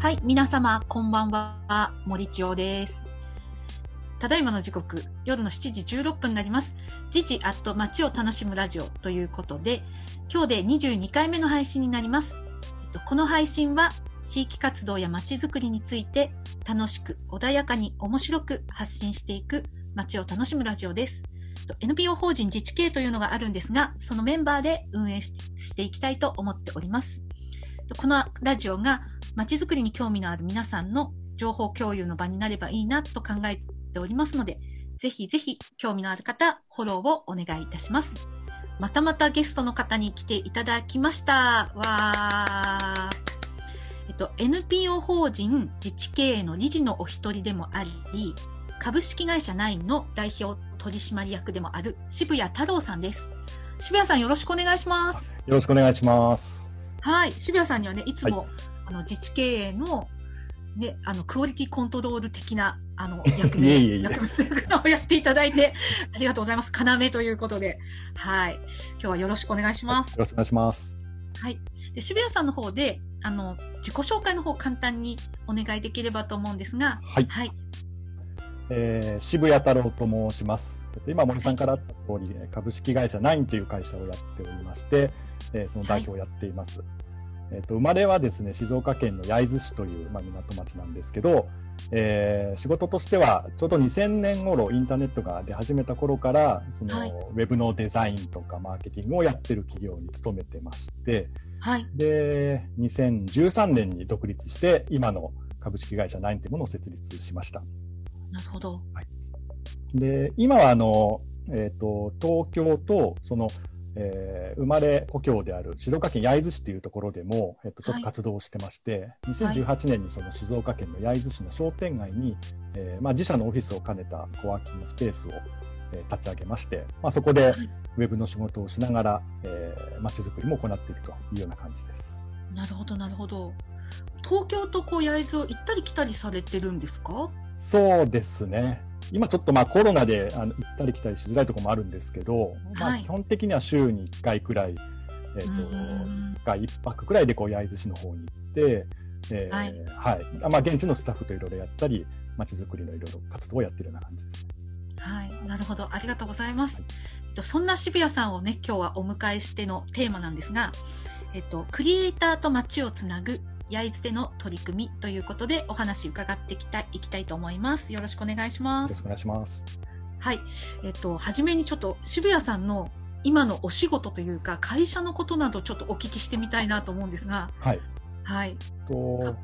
はい、皆様、こんばんは。森千代です。ただいまの時刻、夜の7時16分になります。時事アット街を楽しむラジオということで、今日で22回目の配信になります。この配信は、地域活動や街づくりについて、楽しく、穏やかに、面白く発信していく街を楽しむラジオです。NPO 法人自治系というのがあるんですが、そのメンバーで運営していきたいと思っております。このラジオがまちづくりに興味のある皆さんの情報共有の場になればいいなと考えておりますので、ぜひぜひ興味のある方、フォローをお願いいたします。またまたゲストの方に来ていただきました。わえっと、NPO 法人自治経営の理事のお一人でもあり、株式会社ナインの代表取締役でもある渋谷太郎さんです。渋谷さんよろしくお願いします。よろしくお願いします。はい、渋谷さんにはね、いつも、はい、あの自治経営のね、あのクオリティコントロール的なあの 役目い役目をやっていただいてありがとうございます。要ということで、はい、今日はよろしくお願いします。よろしくお願いします。はい、で渋谷さんの方であの自己紹介の方簡単にお願いできればと思うんですが、はい。はい、えー、渋谷太郎と申します。今森さんからあった通り、はい、株式会社ナインという会社をやっておりまして、えー、その代表をやっています。はい、えーと、生まれはですね静岡県の焼津市という、まあ、港町なんですけど、えー、仕事としてはちょうど2000年頃インターネットが出始めた頃からその、はい、ウェブのデザインとかマーケティングをやってる企業に勤めてまして、はい、で2013年に独立して今の株式会社ナインというものを設立しました。なるほど、はい、で今はあの、えーと東京とそのえー、生まれ故郷である静岡県焼津市というところでも、えっと、ちょっと活動をしてまして、はい、2018年にその静岡県の焼津市の商店街に、えーまあ、自社のオフィスを兼ねたコワーキングスペースを、えー、立ち上げまして、まあ、そこでウェブの仕事をしながら、えー、街づくりも行っているというような感じです。なるほどなるほど。東京とこう焼津を行ったり来たりされてるんですか？そうですね。今ちょっとまあコロナであの行ったり来たりしづらいところもあるんですけど、まあ、基本的には週に1回くらい、えーと、1回1泊くらいでこう焼津市の方に行って、えー、はい、はい、まあ、現地のスタッフといろいろやったりまちづくりのいろいろ活動をやってるような感じです、はい、なるほど。ありがとうございます。はい、そんな渋谷さんをね今日はお迎えしてのテーマなんですが、えっと、クリエイターと街をつなぐ焼津での取り組みということでお話伺っていきたいいきたいと思います。よろしくお願いします。よろしくお願いします。はい。えっと、はじめにちょっと渋谷さんの今のお仕事というか、会社のことなどちょっとお聞きしてみたいなと思うんですが。はい。はい。と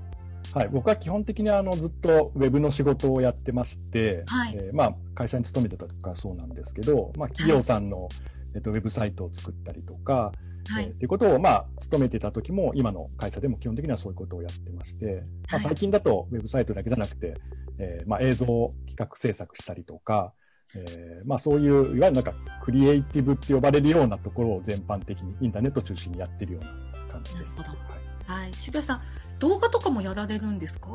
はい、僕は基本的にあのずっとウェブの仕事をやってまして、はい、えー、まあ、会社に勤めてたとかそうなんですけど、まあ、企業さんの、はい、えっと、ウェブサイトを作ったりとか、はい、えー、っていうことを、まあ、勤めてた時も、今の会社でも基本的にはそういうことをやってまして、はい、まあ、最近だとウェブサイトだけじゃなくて、えー、まあ、映像企画制作したりとか、えー、まあ、そういう、いわゆるなんか、クリエイティブって呼ばれるようなところを全般的にインターネット中心にやってるような感じです。はいはい、渋谷さん、動画とかもやられるんですか？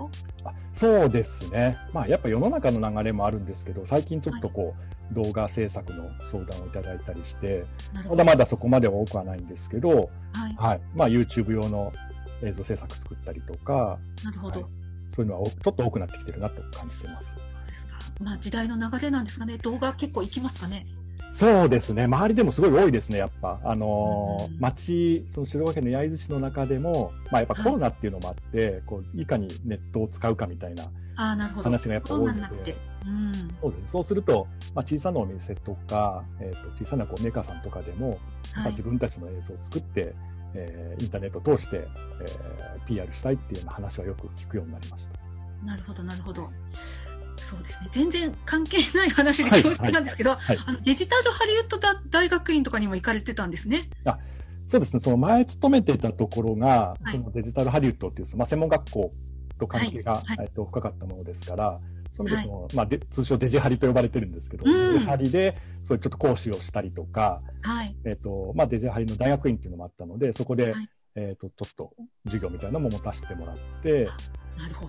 あそうですね、まあ、やっぱ世の中の流れもあるんですけど、最近ちょっとこう、はい、動画制作の相談をいただいたりして、まだまだそこまでは多くはないんですけど、はい。はい。まあ、YouTube 用の映像制作作ったりとか、なるほど、はい、そういうのはちょっと多くなってきてるなと感じてます。そうですか。まあ、時代の流れなんですかね、動画結構いきますかね。そうですね。周りでもすごい多いですね、やっぱ。あのー、うん、町、その静岡県の焼津市の中でも、まあやっぱコロナっていうのもあって、はい、こう、いかにネットを使うかみたいな話がやっぱ多いので。うん、そうですね。そうすると、まあ小さなお店とか、えっ、ー、と、小さなこうメーカーさんとかでも、はい、自分たちの映像を作って、えー、インターネットを通して、えー、PR したいっていうような話はよく聞くようになりました。なるほど、なるほど。そうですね。全然関係ない話で恐縮なんですけど、はい。はい、あのデジタルハリウッド大学院とかにも行かれてたんですね。あそうですね、その前勤めてたところが、はい、そのデジタルハリウッドっていう、まあ、専門学校と関係が、えっと、深かったものですから、そのその、まあ、で通称デジハリと呼ばれてるんですけど、うん、デジハリでそういうちょっと講師をしたりとか、はい。えっとまあ、デジハリの大学院っていうのもあったのでそこで、えっとちょっと授業みたいなのも持たせてもらって。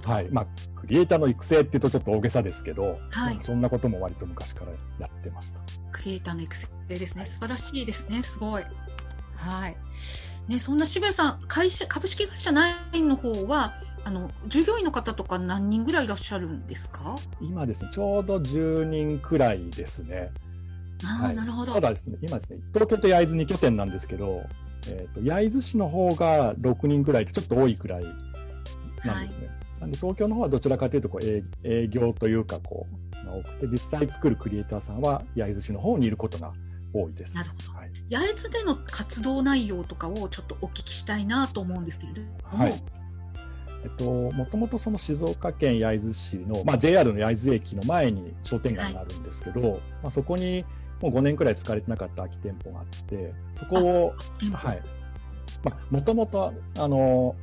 はい。まあ、クリエイターの育成っていうとちょっと大げさですけど、はい、そんなことも割と昔からやってました。クリエイターの育成ですね。素晴らしいですね。すごい。はい。ね、そんな渋谷さん、会社、株式会社ナインの方は、あの従業員の方とか何人ぐらいいらっしゃるんですか？今ですね、ちょうど10人くらいですね。ああ、はいなるほど。ただですね、今ですね、東京と焼津2拠点なんですけど、えー、と焼津市の方が6人くらいでちょっと多いくらいなんですね。なんで東京の方はどちらかというとこう営営業というかこうが多くて実際作るクリエイターさんは焼津市の方にいることが多いです。なるほどはい八重洲での活動内容とかをちょっとお聞きしたいなと思うんですけれども。はいえっと、もともとその静岡県焼津市の、まあ、JR の焼津駅の前に商店街があるんですけど、まあ、そこにもう5年くらい使われてなかった空き店舗があってそこをはい。まあ、もともと、あの、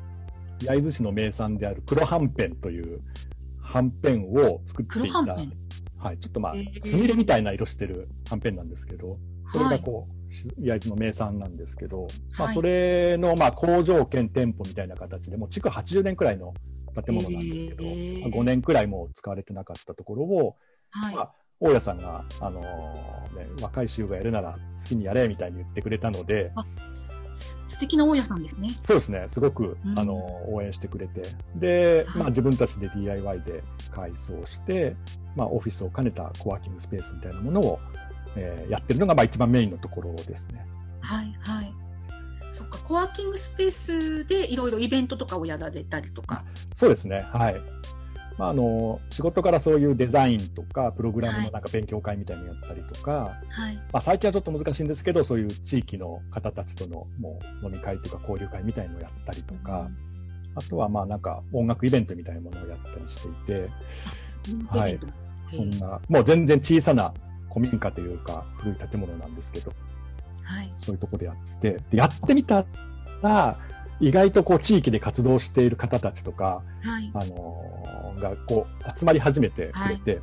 焼津市の名産である黒はんぺんというはんぺんを作っていた、黒はい、ちょっとまあすみれみたいな色してるはんぺんなんですけど、それがこう、し焼津の名産なんですけど、まあ、はい。それの、まあ、工場兼店舗みたいな形で、もう築80年くらいの建物なんですけど、まあ5年くらいもう使われてなかったところを、はい。まあ大家さんが、あのーね、若い衆がやるなら好きにやれみたいに言ってくれたので、す素敵な大家さんですね。そうですね、すごく、うんあの応援してくれて、で、はいまあ、自分たちで DIY で改装して、まあ、オフィスを兼ねたコワーキングスペースみたいなものを、えーやってるのが、まあ、一番メインのところですね。はいはい。そっか、コワーキングスペースでいろいろイベントとかをやられたりとか。そうですね、はい。まあ、あの仕事からそういうデザインとか、プログラムのなんか勉強会みたいなのやったりとか、はい。まあ、最近はちょっと難しいんですけど、そういう地域の方たちとのもう飲み会というか交流会みたいのをやったりとか、あとはまあなんか音楽イベントみたいなものをやったりしていて、うんはいそんな、もう全然小さな古民家というか古い建物なんですけど、はい。そういうところでやって、でやってみたら、意外とこう地域で活動している方たちとか、はい。あのーがこう集まり始めてくれて、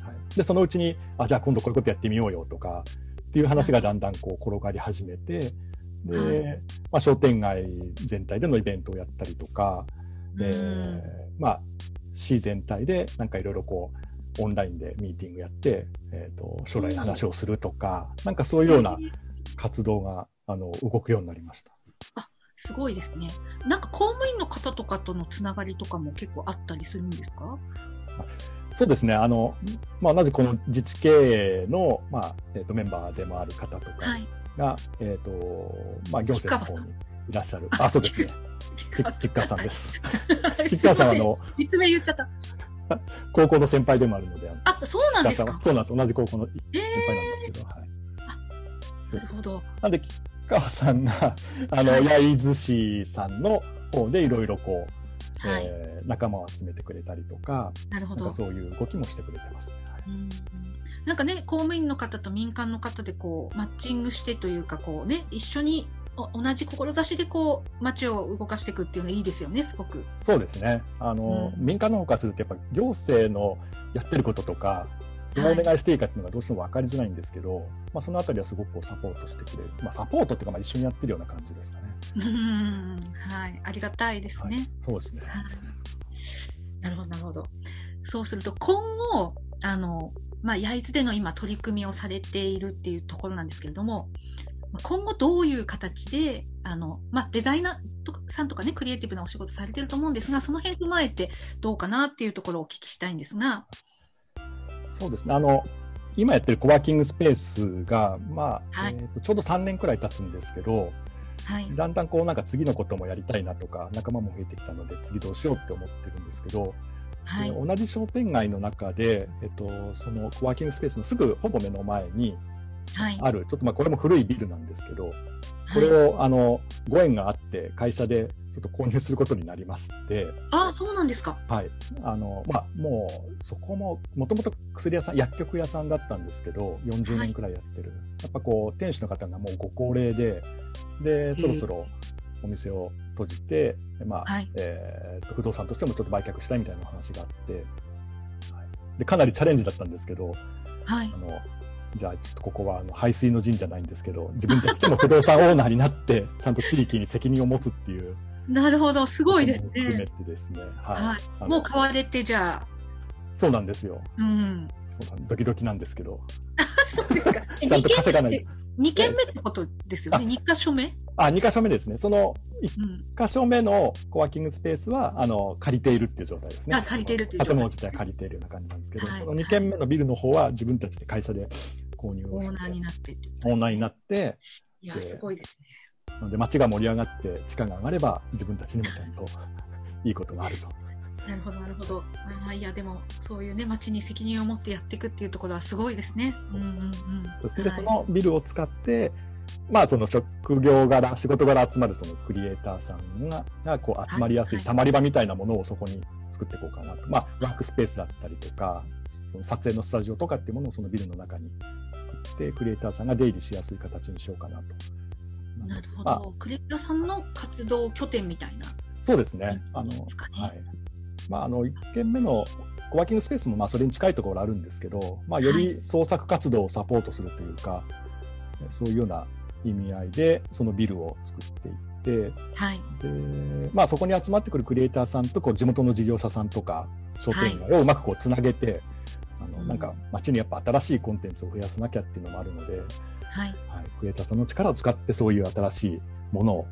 はい。で、そのうちに、あ、じゃあ今度こういうことやってみようよとか、っていう話がだんだんこう転がり始めて、で、はい。まあ、商店街全体でのイベントをやったりとか、でうん、まあ、市全体でなんかいろいろこう、オンラインでミーティングやって、えっ、と、将来の話をするとか、なんかそういうような活動が、あの、動くようになりました。すごいですね。なんか公務員の方とかとのつながりとかも結構あったりするんですか？そうですね。あの、まあ、同じこの自治経営の、まあ、えっ、と、メンバーでもある方とかはい。が、えっ、と、まあ、行政の方にいらっしゃる。あ、そうですね。キッキッカーさんです。キッカーさんは、あの、実名言っちゃった。高校の先輩でもあるので、あそうなんですか？そうなんです。同じ高校の先え輩なんですけど、はい。そうですなるほど。なんで、吉川さんが、あの、はい焼津市さんの方でいろいろこう、はい。えー仲間を集めてくれたりとか、なるほど。そういう動きもしてくれてますね。はいうんなんかね、公務員の方と民間の方でこうマッチングしてというかこうね、一緒にお同じ志でこう街を動かしていくっていうのはいいですよね、すごく。そうですね。あの、うん民間の方からすると、やっぱ行政のやってることとか、どうお願いしていいかっていうのがどうしても分かりづらいんですけど、まあ、そのあたりはすごくサポートしてくれる。まあ、サポートっていうか、まあ、一緒にやってるような感じですかね。うんはい、ありがたいですはいね。。そうですね。はいなるほど、なるほど。そうすると今後、あの、まあ、焼津での今取り組みをされているっていうところなんですけれども、まあ今後どういう形で、あの、まあ、デザイナーさんとかね、クリエイティブなお仕事されてると思うんですが、その辺踏まえてどうかなっていうところをお聞きしたいんですが、そうですね。あの、今やってるコワーキングスペースが、まあ、はいえーとちょうど3年くらい経つんですけど、はい。だんだんこうなんか次のこともやりたいなとか、仲間も増えてきたので、次どうしようって思ってるんですけど、はい。で同じ商店街の中で、えっと、そのコワーキングスペースのすぐほぼ目の前にはい。ある、ちょっとまあこれも古いビルなんですけど、こはいれを、あのご縁があって会社でちょっと購入することになりまして、あ、そうなんですか。はい、あのまあもうそこももともと薬屋さん薬局屋さんだったんですけど40年くらいやってる、やっぱこう店主の方がもうご高齢ででそろそろお店を閉じて、まあはい。えーと不動産としてもちょっと売却したいみたいなお話があって、はい、でかなりチャレンジだったんですけどはい。あ。のじゃあちょっとここはあの排水の陣じゃないんですけど自分たちでも不動産オーナーになってちゃんと地域に責任を持つっていうなるほど。すごいですことも含めね。てですね、はいもう買われて、じゃあ、そうなんですようん。そうなんドキドキなんですけどそうですか。ちゃんと稼がない2軒目ってことですよね。2箇所目？あ、2箇所目ですね。そのうん。1箇所目のコワーキングスペースは、あの、借りているっていう状態ですね。あ借りているっていう状態建物自体借りているような感じなんですけど、はいその2軒目のビルの方は自分たちで会社で購入をしてオーナーになってって。オーナーになって、いや、すごいですね。なので街が盛り上がって地価が上がれば自分たちにもちゃんと いいことがあると。なるほど、なるほど。あーいや、でも、そういうね、町に責任を持ってやっていくっていうところはすごいですね。そうですんんんそして、はいそのビルを使って、まあその職業柄、仕事柄集まるそのクリエイターさんががこう集まりやすいはいたまり場みたいなものをそこに作っていこうかなと。まあワークスペースだったりとか、その撮影のスタジオとかっていうものをそのビルの中に作って、クリエイターさんが出入りしやすい形にしようかなと。なるほまあど。クレイターさんの活動拠点みたいな。そうですね。あの、はい。まあ、あの、一軒目のコワーキングスペースも、まあ、それに近いところあるんですけど、まあ、より創作活動をサポートするというか、そういうような意味合いで、そのビルを作っていって、はい。で、まあ、そこに集まってくるクリエイターさんと、こう、地元の事業者さんとか、商店街をうまくこう、つなげて、あの、うんなんか、街にやっぱ新しいコンテンツを増やさなきゃっていうのもあるので、はい。はい、クリエイターさんの力を使ってそういう新しいものを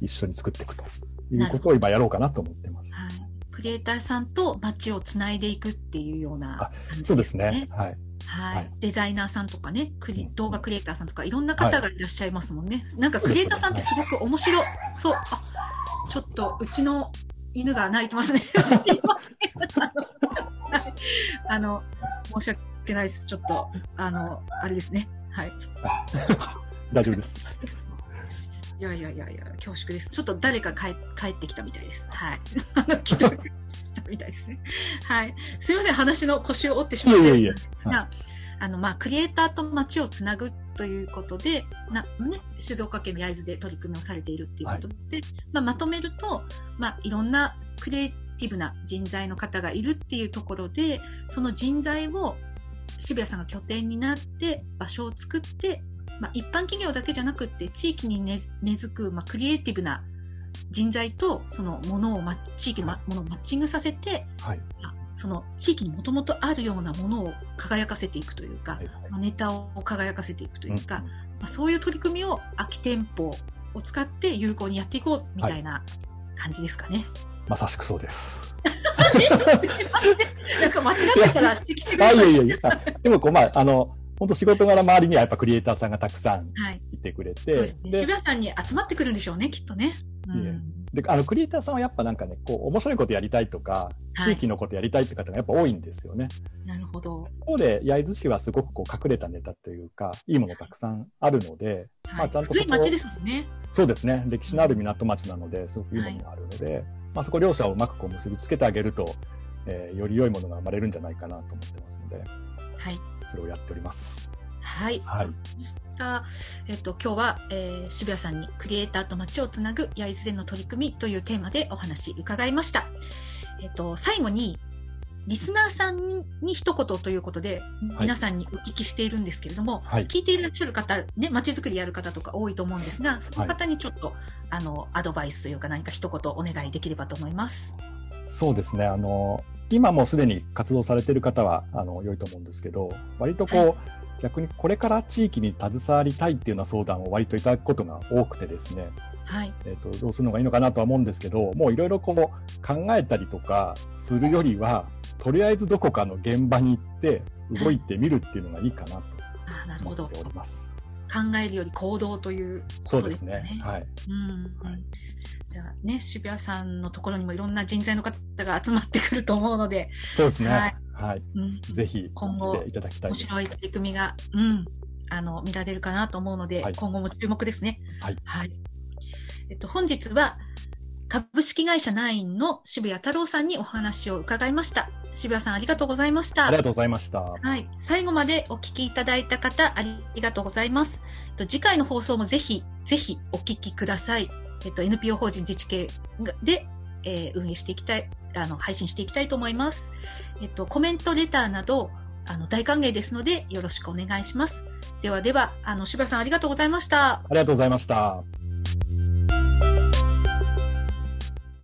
一緒に作っていくということを今やろうかなと思ってます。はい。クリエイターさんと街をつないでいくっていうようなあ感じそうですね。。はい。はい、はいデザイナーさんとかね、クリうん動画クリエイターさんとか、いろんな方がいらっしゃいますもんね。なんかクリエイターさんってすごく面白そう。あ、ちょっとうちの犬が鳴いてますね。すいませんあのはいあの、申し訳ないです。ちょっと、あの、あれですね。はい。大丈夫です。いやいやいやいや、恐縮です。ちょっと誰か帰帰ってきたみたいです。はい。来たみたいですね。はい。すみません、話の腰を折ってしまって。いえいえいえ。はいなあの、まあ、クリエイターと街をつなぐということで、な、ね、静岡県の焼津で取り組みをされているっていうことで、まあ、まとめると、まあ、いろんなクリエイティブな人材の方がいるっていうところで、その人材を渋谷さんが拠点になって場所を作って、まあ、一般企業だけじゃなくって地域に根根付く、まあ、クリエイティブな人材とそのものを、ま、地域のまものをマッチングさせて、はい。あその地域にもともとあるようなものを輝かせていくというか、はい。まあネタを輝かせていくというか、うんまあ、そういう取り組みを空き店舗を使って有効にやっていこうみたいな感じですかね。まさしくそうです。なんか間違ってたら指摘してくだあ、さい。いえいえいえ。あでも、こう、まあ、あの、本当仕事柄周りにはやっぱクリエイターさんがたくさんはい。いてくれてそうです、ね。渋谷さんに集まってくるんでしょうね、きっとね。うん。で、あの、クリエイターさんはやっぱなんかね、こう、面白いことやりたいとか、はい地域のことやりたいって方がやっぱ多いんですよね。なるほど。一方で、焼津市はすごくこう、隠れたネタというか、いいものたくさんあるので、まはい。あちゃんとそこを古い町ですもんね。そうですね。歴史のある港町なので、すごくいいものがあるので、まあそこ両者をうまくこう結びつけてあげると、えーより良いものが生まれるんじゃないかなと思ってますので、はい。それをやっております。はい。はい。えっと、今日は、えー渋谷さんにクリエイターと街をつなぐ焼津での取り組みというテーマでお話伺いました。えっと、最後に、リスナーさんに一言ということで、皆さんにお聞きしているんですけれども、はい。聞いていらっしゃる方、ね、街づくりやる方とか多いと思うんですが、その方にちょっと、あの、アドバイスというか何か一言お願いできればと思います。そうですね。あの、今もうすでに活動されている方は、あの、良いと思うんですけど、割とこう、は逆にこれから地域に携わりたいっていうような相談を割といただくことが多くてですね、はい。えっ、と、どうするのがいいのかなとは思うんですけど、もういろいろこう考えたりとかするよりは、とりあえずどこかの現場に行って動いてみるっていうのがいいかなと。思っております。考えるより行動というそうでことですすね。ね。はい。うんはいじゃあね、渋谷さんのところにもいろんな人材の方が集まってくると思うので、そうですね。ははいい。うん、ぜひ、今後いただきたい面です。白い取り組みが、うん、あの、見られるかなと思うので、はい今後も注目ですね。はいえっと、本日は、株式会社ナインの渋谷太郎さんにお話を伺いました。渋谷さんありがとうございました。ありがとうございました。はい。最後までお聞きいただいた方、ありがとうございます。と次回の放送もぜひ、ぜひお聞きください。えっと、NPO 法人自治系で、えー運営していきたい、あの、配信していきたいと思います。えっと、コメント、レターなど、あの、大歓迎ですので、よろしくお願いします。ではでは、あの、渋谷さんありがとうございました。ありがとうございました。